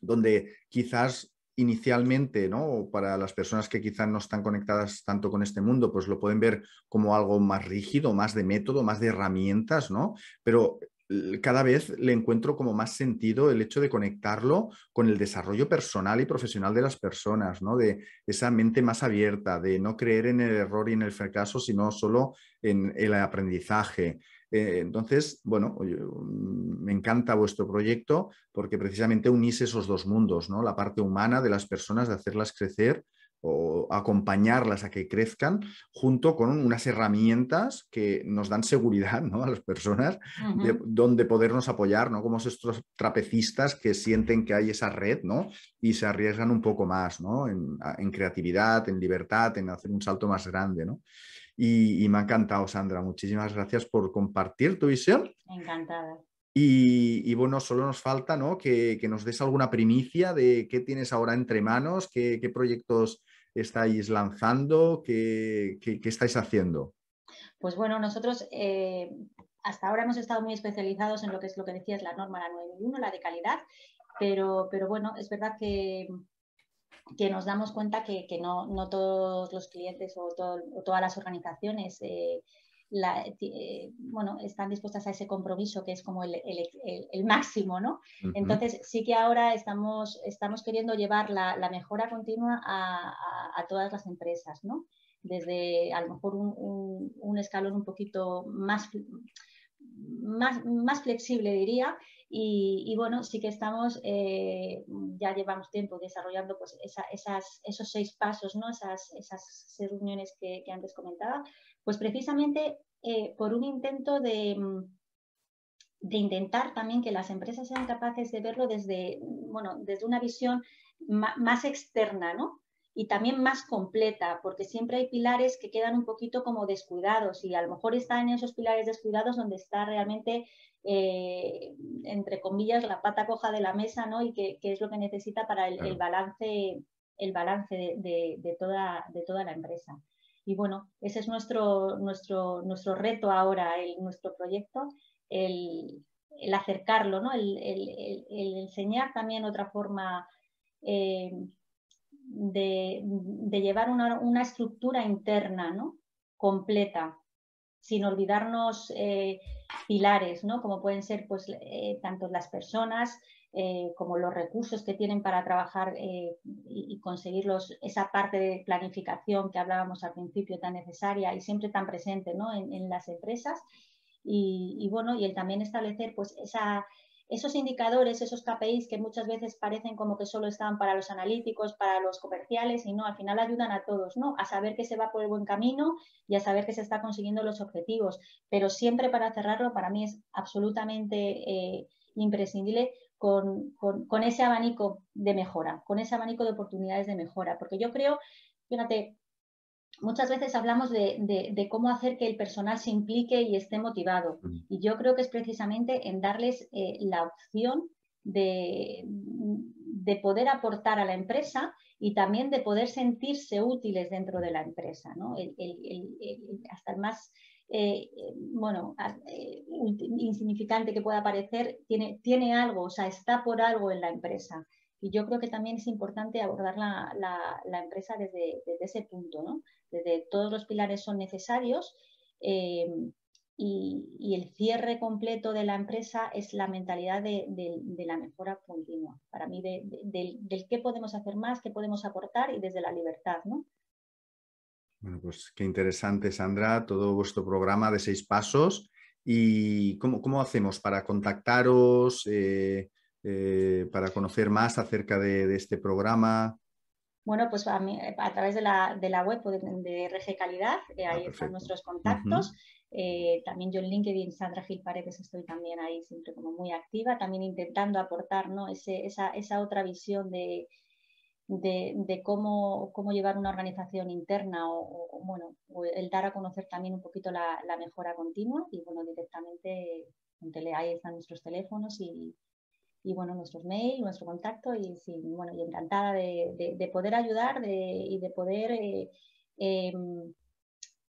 donde quizás inicialmente, ¿no? Para las personas que quizás no están conectadas tanto con este mundo, pues lo pueden ver como algo más rígido, más de método, más de herramientas, ¿no? Pero cada vez le encuentro como más sentido el hecho de conectarlo con el desarrollo personal y profesional de las personas, ¿no? De esa mente más abierta, de no creer en el error y en el fracaso, sino solo en el aprendizaje. Eh, entonces, bueno, mm, me encanta vuestro proyecto porque precisamente unís esos dos mundos, ¿no? La parte humana de las personas, de hacerlas crecer o acompañarlas a que crezcan junto con unas herramientas que nos dan seguridad ¿no? a las personas de, donde podernos apoyar, ¿no? como estos trapecistas que sienten que hay esa red ¿no? y se arriesgan un poco más ¿no? en, creatividad, en libertad, en hacer un salto más grande. ¿no? Y, me ha encantado, Sandra. Muchísimas gracias por compartir tu visión. Encantada. Y, bueno, solo nos falta ¿no? que, nos des alguna primicia de qué tienes ahora entre manos, qué, proyectos estáis lanzando, qué, estáis haciendo. Pues bueno, nosotros eh, hasta ahora hemos estado muy especializados en lo que es lo que decías, la norma, la 9001, la de calidad, pero, pero bueno, es verdad que, que nos damos cuenta que, no, no, todos los clientes o, todas las organizaciones eh, eh, bueno, están dispuestas a ese compromiso que es como el, máximo, ¿no? Entonces sí que ahora estamos, estamos queriendo llevar la, mejora continua a, todas las empresas, ¿no? Desde a lo mejor un, escalón un poquito más, más, más flexible, diría, y, bueno, sí que estamos, eh, ya llevamos tiempo desarrollando pues esas, esos seis pasos, ¿no? esas, esas reuniones que, que antes comentaba, pues precisamente eh, por un intento de, mm, de, intentar también que las empresas sean capaces de verlo desde, bueno, desde una visión más externa, ¿no? Y también más completa, porque siempre hay pilares que quedan un poquito como descuidados y a lo mejor están en esos pilares descuidados donde está realmente, eh, entre comillas, la pata coja de la mesa, ¿no? Y que, es lo que necesita para el, balance, el balance de, toda, de toda la empresa. Y bueno, ese es nuestro, nuestro, nuestro reto ahora, el, nuestro proyecto, el, acercarlo, ¿no? el, enseñar también otra forma eh, de, llevar una, estructura interna ¿no? completa, sin olvidarnos eh, pilares, ¿no? Como pueden ser pues, tanto las personas como los recursos que tienen para trabajar y, conseguir esa parte de planificación que hablábamos al principio tan necesaria y siempre tan presente ¿no? en, las empresas. Y, y, bueno, y el también establecer pues esa, esos indicadores, esos KPIs que muchas veces parecen como que solo están para los analíticos, para los comerciales y no, al final ayudan a todos, ¿no? A saber que se va por el buen camino y a saber que se está consiguiendo los objetivos. Pero siempre para cerrarlo, para mí es absolutamente eh, imprescindible con, con, ese abanico de mejora, con ese abanico de oportunidades de mejora. Porque yo creo, fíjate, muchas veces hablamos de, cómo hacer que el personal se implique y esté motivado. Y yo creo que es precisamente en darles eh, la opción de, poder aportar a la empresa y también de poder sentirse útiles dentro de la empresa. hasta el más eh, bueno, eh, insignificante que pueda parecer, tiene, tiene algo, o sea, está por algo en la empresa. Y yo creo que también es importante abordar la, empresa desde, ese punto, ¿no? Desde todos los pilares son necesarios eh, y, el cierre completo de la empresa es la mentalidad de, la mejora continua. Para mí, del, qué podemos hacer más, qué podemos aportar y desde la libertad, ¿no? Bueno, pues qué interesante, Sandra, todo vuestro programa de seis pasos. ¿Y cómo, hacemos para contactaros? Eh, eh, para conocer más acerca de, este programa? Bueno, pues a, través de la, web de, RG Calidad, eh, ahí ah, están nuestros contactos. Eh, también yo en LinkedIn, Sandra Gil Paredes, estoy también ahí siempre como muy activa, también intentando aportar ¿no? esa, otra visión de, de, cómo, cómo, llevar una organización interna o, bueno, el dar a conocer también un poquito la, mejora continua y bueno, directamente ahí están nuestros teléfonos y, y bueno, nuestros mails, nuestro contacto y, bueno, y encantada de, poder ayudar y de poder eh, em,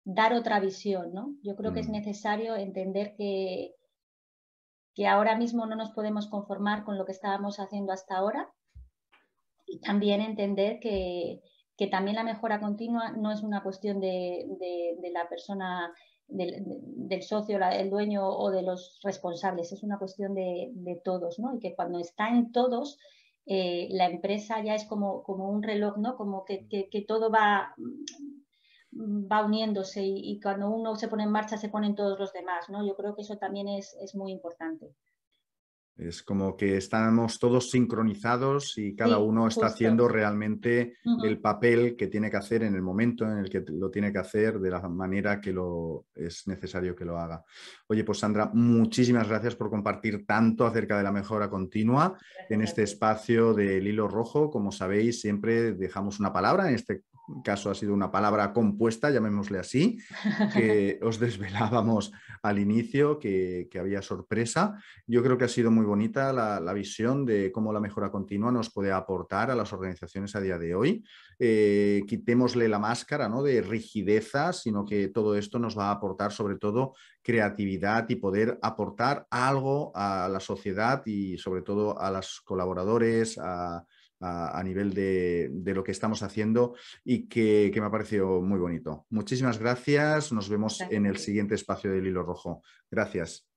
dar otra visión, ¿no? Yo creo que es mm. necesario entender que, que ahora mismo no nos podemos conformar con lo que estábamos haciendo hasta ahora y también entender que, que también la mejora continua no es una cuestión de, de la persona del, socio, el dueño o de los responsables, es una cuestión de, todos, ¿no? Y que cuando está en todos, eh, la empresa ya es como, como un reloj, ¿no? Como que, todo va, va uniéndose y, cuando uno se pone en marcha se ponen todos los demás, ¿no? Yo creo que eso también es, es muy importante. Es como que estamos todos sincronizados y cada uno está haciendo realmente el papel que tiene que hacer en el momento en el que lo tiene que hacer de la manera que lo es necesario que lo haga. Oye, pues Sandra, muchísimas gracias por compartir tanto acerca de la mejora continua en este espacio del hilo rojo. Como sabéis, siempre dejamos una palabra, en este caso ha sido una palabra compuesta, llamémosle así, que os desvelábamos al inicio, que, había sorpresa. Yo creo que ha sido muy bonita la, visión de cómo la mejora continua nos puede aportar a las organizaciones a día de hoy. Eh, quitémosle la máscara ¿no? de rigideza, sino que todo esto nos va a aportar sobre todo creatividad y poder aportar algo a la sociedad y sobre todo a los colaboradores, a a, nivel de, lo que estamos haciendo y que, me ha parecido muy bonito. Muchísimas gracias. Nos vemos en el siguiente espacio del hilo rojo. Gracias.